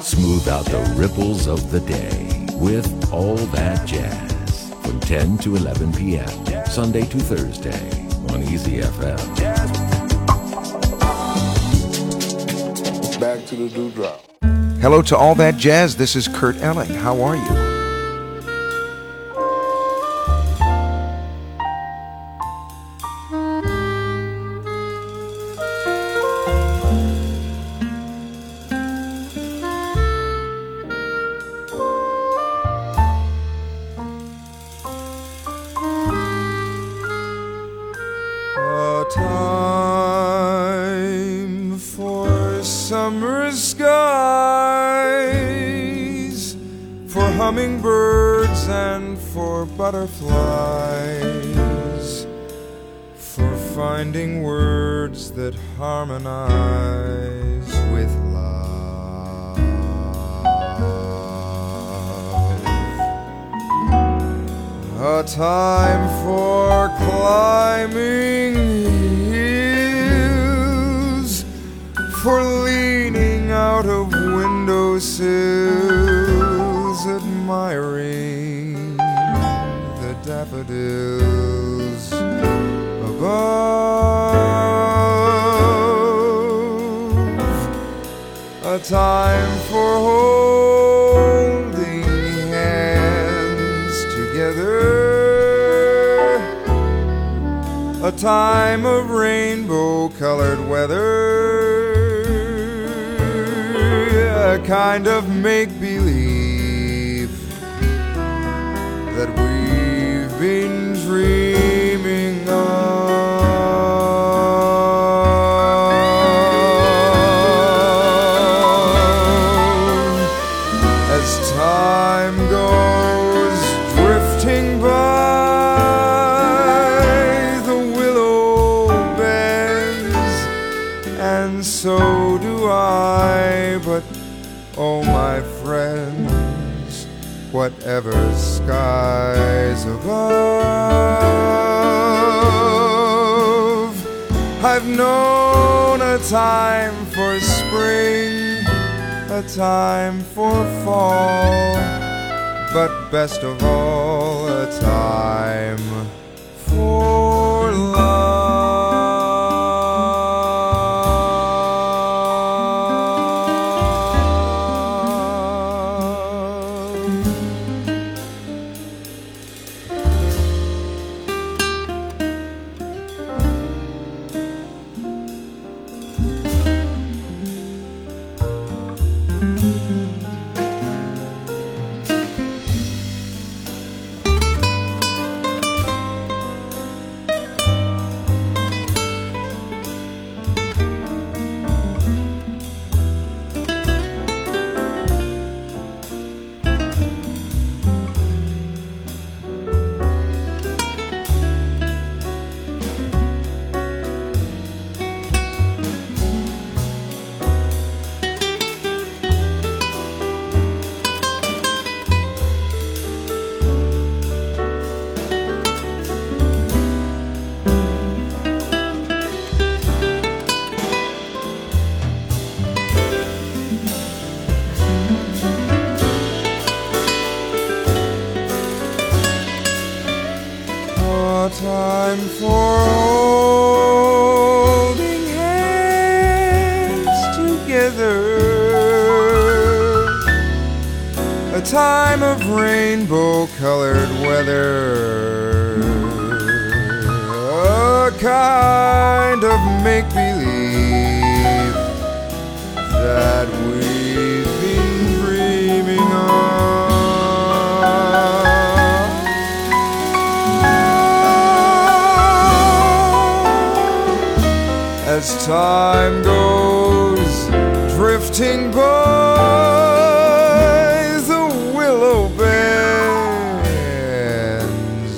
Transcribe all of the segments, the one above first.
Smooth out the ripples of the day with All That Jazz from 10 to 11 p.m. Sunday to Thursday on Easy FM. Back to the dewdrop. Hello to all that jazz. This is Kurt Elling. How are you? Hummingbirds and for butterflies, for finding words that harmonize with love. A time for climbing hills, for leaning out of windowsills, admiring the daffodils above. A time for holding hands together. A time of rainbow colored weather. A kind of make believe that we've been dreaming of. As time goes drifting by the willow bends and so do I but oh my friends whatever skies above. I've known a time for spring a time for fall, but best of all, a time for time for holding hands together. A time of rainbow colored weather. A kind time goes drifting by the willow bends,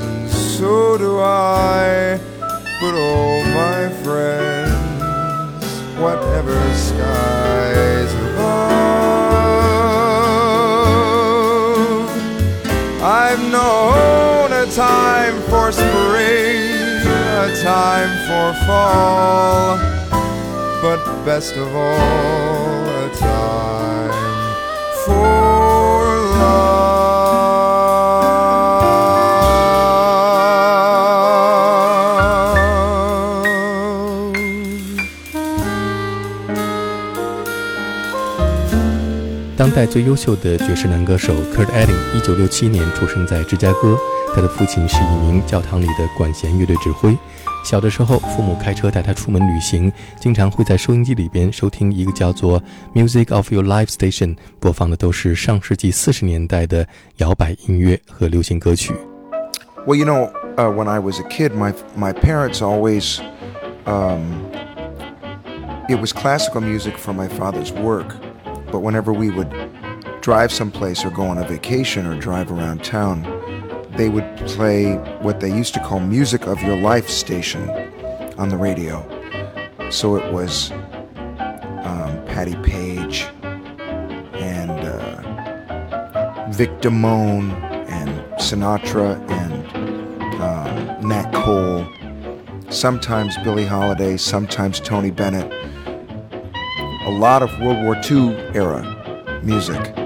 and so do I. But oh, my friends, whatever skies above, I've known a time for spring, a time for fall, best of all a time. 代最优秀的爵士男歌手 Kurt Elling，一九六七年出生在芝加哥。他的父亲是一名教堂里的管弦乐队指挥。小的时候，父母开车带他出门旅行，经常会在收音机里边收听一个叫做 Music of Your Life Station，播放的都是上世纪四十年代的摇摆音乐和流行歌曲。Well, you know, uh, when I was a kid, my my parents always, um, it was classical music for my father's work. But whenever we would drive someplace or go on a vacation or drive around town, they would play what they used to call music of your life station on the radio. So it was um, Patti Page and uh, Vic Damone and Sinatra and um, Nat Cole, sometimes Billie Holiday, sometimes Tony Bennett. A lot of World War II era music.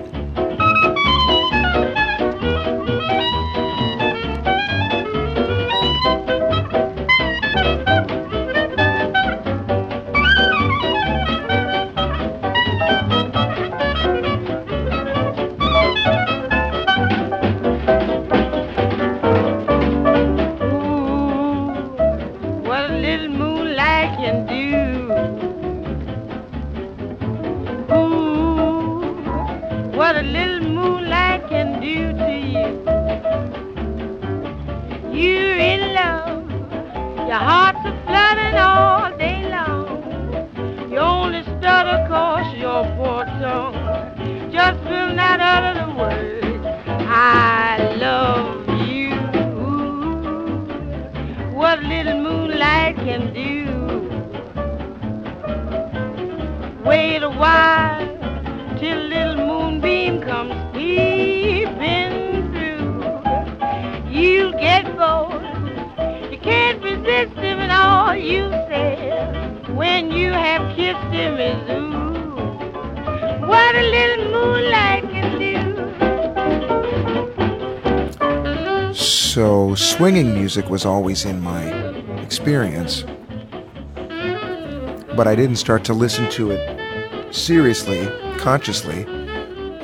You're in love. Your heart's a flooding all day long. You only stutter cause your poor tongue just will not utter the words. I love you. What little moonlight can do. Wait a while till little moonbeam comes So swinging music was always in my experience. But I didn't start to listen to it seriously, consciously,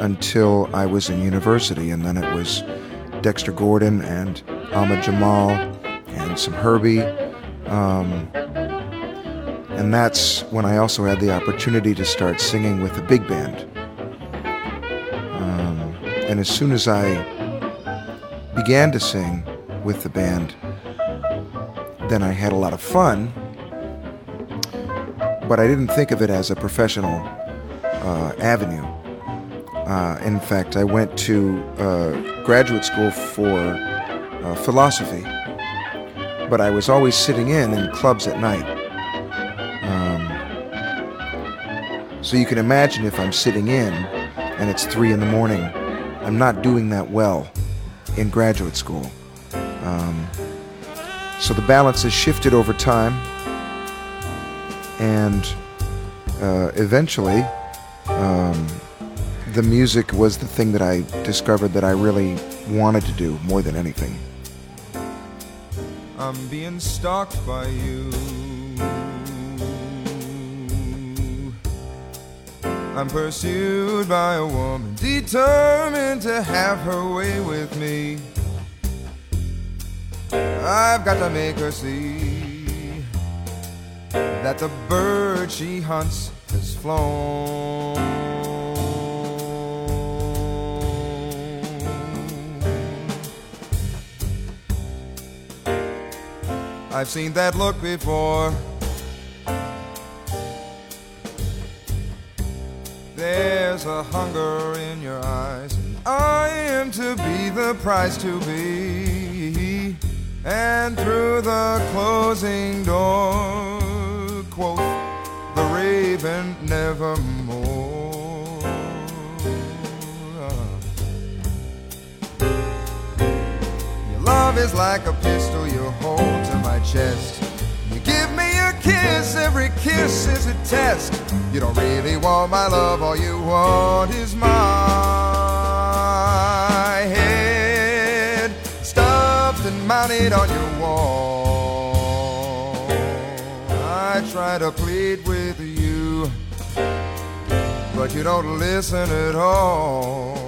until I was in university. And then it was Dexter Gordon and Ahmad Jamal and some Herbie. Um, and that's when I also had the opportunity to start singing with a big band. Um, and as soon as I began to sing with the band, then I had a lot of fun, but I didn't think of it as a professional uh, avenue. Uh, in fact, I went to uh, graduate school for uh, philosophy, but I was always sitting in in clubs at night. So you can imagine if I'm sitting in and it's three in the morning, I'm not doing that well in graduate school. Um, so the balance has shifted over time, and uh, eventually, um, the music was the thing that I discovered that I really wanted to do more than anything. I'm being stalked by you. I'm pursued by a woman determined to have her way with me. I've got to make her see that the bird she hunts has flown. I've seen that look before. There's a hunger in your eyes, and I am to be the prize to be. And through the closing door, quoth the raven nevermore. Your love is like a pistol you hold to my chest. Kiss, every kiss is a test. You don't really want my love, all you want is my head stuffed and mounted on your wall. I try to plead with you, but you don't listen at all.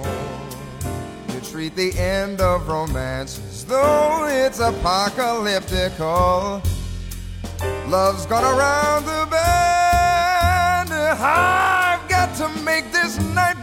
You treat the end of romance as though it's apocalyptical. Love's gone around the bend. I've got to make this nightmare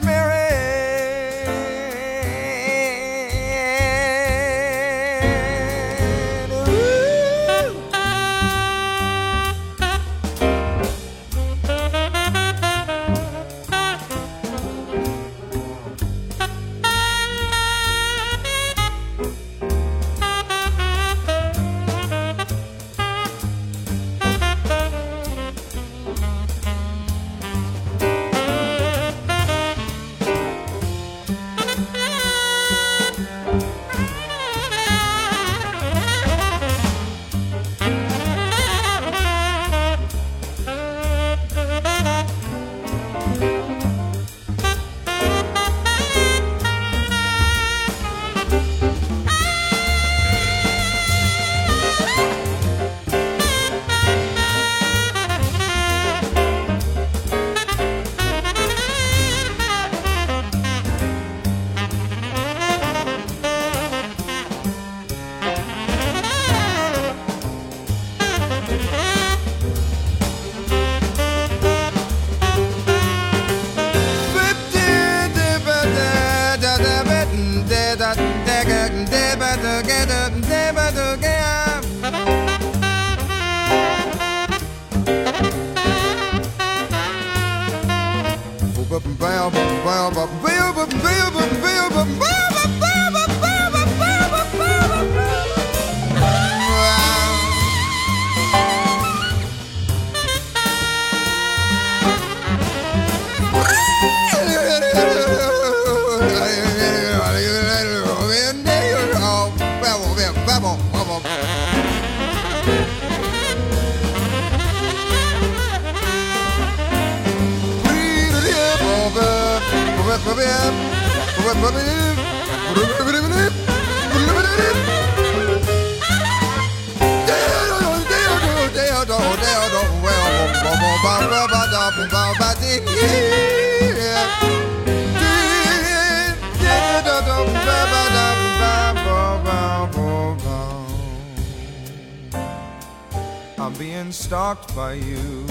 I'm being stalked by you.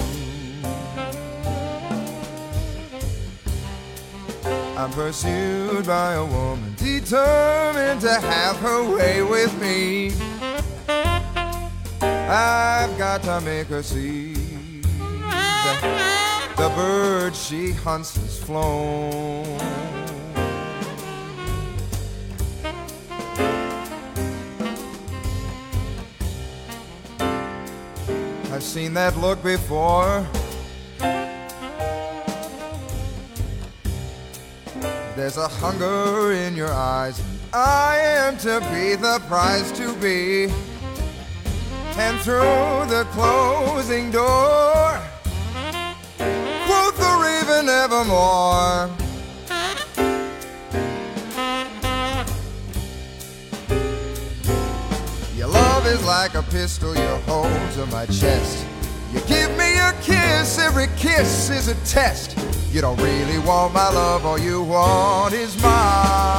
I'm pursued by a woman determined to have her way with me. I've got to make her see the bird she hunts has flown. I've seen that look before. There's a hunger in your eyes. I am to be the prize to be. And through the closing door, evermore. Your love is like a pistol you hold to my chest. You give me a kiss, every kiss is a test. You don't really want my love, all you want is my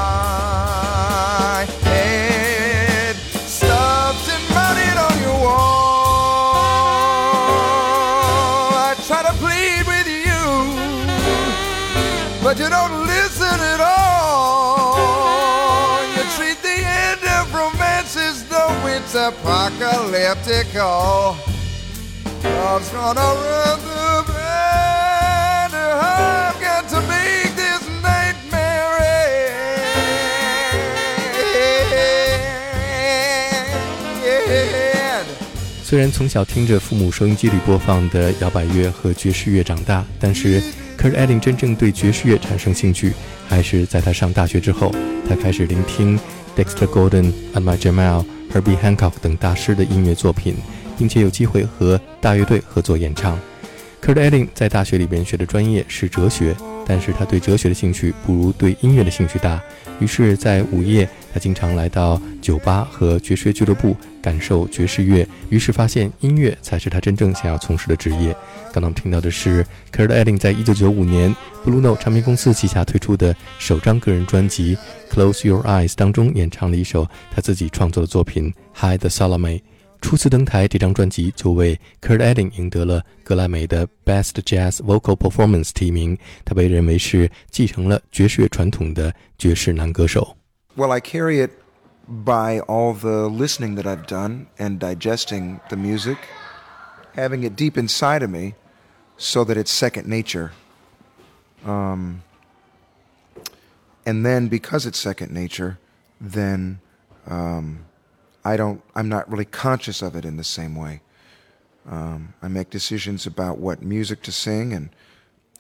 it's apocalyptical. Love's gonna run the band. I've got to make this nightmare end. 虽然从小听着父母收音机里播放的摇摆乐和爵士乐长大，但是 Kurt Elling 真正对爵士乐产生兴趣，还是在他上大学之后。他开始聆听 Dexter Gordon、a m a Jamal、Herbie Hancock 等大师的音乐作品，并且有机会和大乐队合作演唱。Kurt Elling 在大学里边学的专业是哲学，但是他对哲学的兴趣不如对音乐的兴趣大。于是，在午夜，他经常来到酒吧和爵士俱乐部感受爵士乐。于是发现音乐才是他真正想要从事的职业。刚刚我们听到的是 Kurt Elling 在一九九五年 Blue Note 唱片公司旗下推出的首张个人专辑《Close Your Eyes》当中演唱了一首他自己创作的作品《Hide the Salome》。初次登台，这张专辑就为 Kurt Elling 赢得了格莱美的 Best Jazz Vocal Performance 提名。他被认为是继承了爵士乐传统的爵士男歌手。Well, I carry it by all the listening that I've done and digesting the music, having it deep inside of me so that it's second nature. Um, and then because it's second nature, then um, I don't, I'm not really conscious of it in the same way. Um, I make decisions about what music to sing and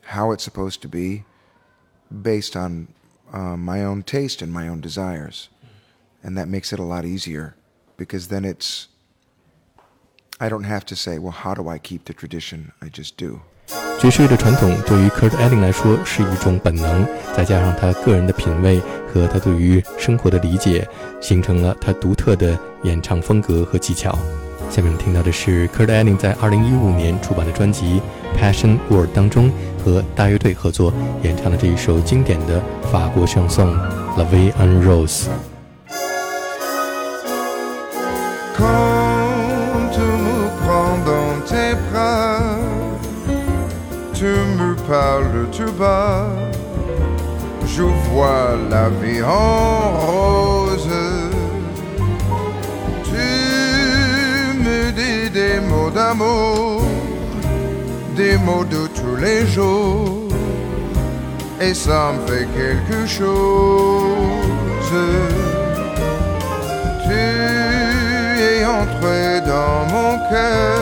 how it's supposed to be based on uh, my own taste and my own desires. And that makes it a lot easier because then it's, I don't have to say, well, how do I keep the tradition? I just do. 爵士乐的传统对于 Kurt Elling 来说是一种本能，再加上他个人的品味和他对于生活的理解，形成了他独特的演唱风格和技巧。下面我们听到的是 Kurt Elling 在2015年出版的专辑《Passion World》当中和大乐队合作演唱的这一首经典的法国圣颂《La Vie en Rose》。Tout bas, je vois la vie en rose. Tu me dis des mots d'amour, des mots de tous les jours, et ça me fait quelque chose. Tu es entré dans mon cœur,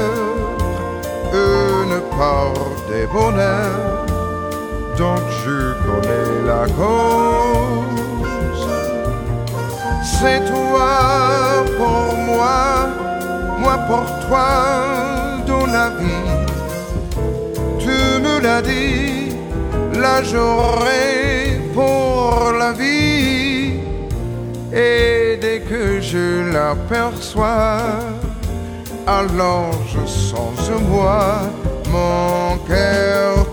une part des bonheurs dont je connais la cause. C'est toi pour moi, moi pour toi dans la vie. Tu me l'as dit, la journée pour la vie. Et dès que je l'aperçois, alors je sens moi mon cœur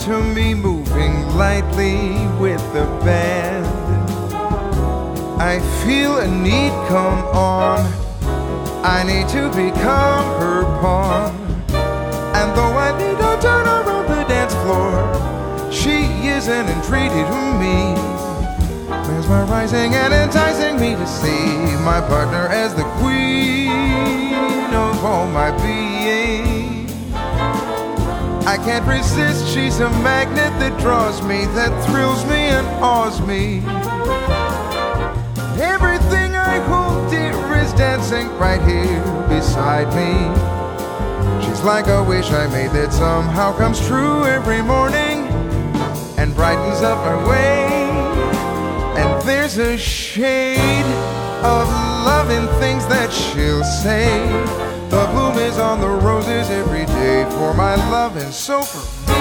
to me, moving lightly with the band. I feel a need come on. I need to become her pawn. And though I need to turn around the dance floor, she is an entreaty to me. There's my rising and enticing me to see my partner as the queen of all my being. I can't resist, she's a magnet that draws me, that thrills me and awes me. Everything I hold dear is dancing right here beside me. She's like a wish I made that somehow comes true every morning and brightens up our way. And there's a shade of love in things that she'll say. The bloom is on the roses every day for my love, and so for me,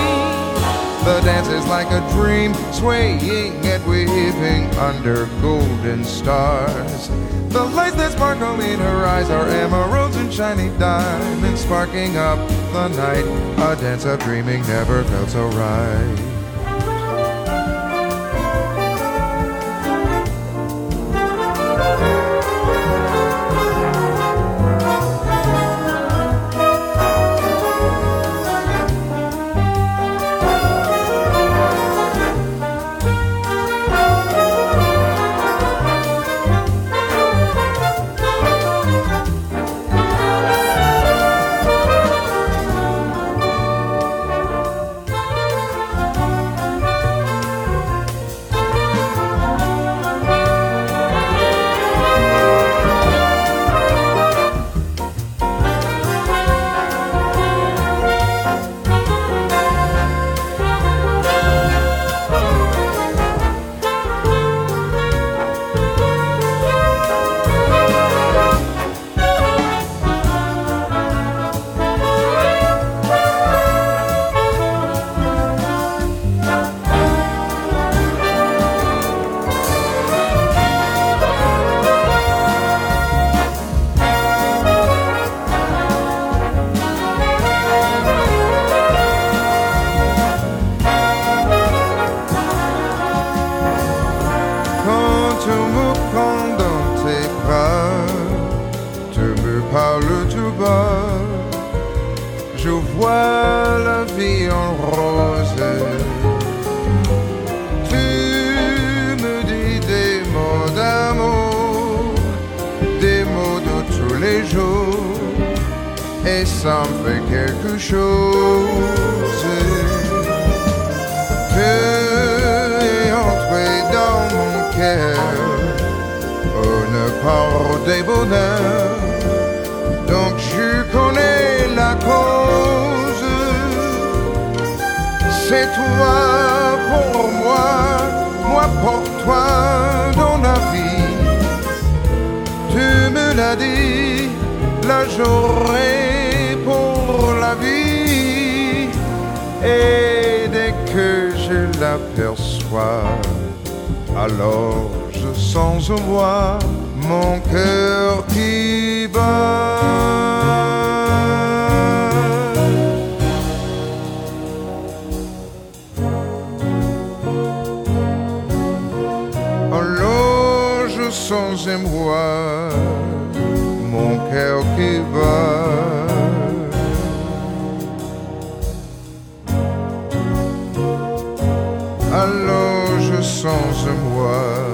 the dance is like a dream, swaying and waving under golden stars. The lights that sparkle in her eyes are emeralds and shiny diamonds, sparking up the night. A dance of dreaming never felt so right. Je vois la vie en rose. Tu me dis des mots d'amour, des mots de tous les jours, et ça me fait quelque chose. Tu es entré dans mon cœur, une part des bonheurs, C'est toi pour moi, moi pour toi dans la vie. Tu me l'as dit, la journée pour la vie. Et dès que je l'aperçois, alors je sens au voix mon cœur qui bat. Sans et moi, mon cœur qui bat. Alors je songe moi.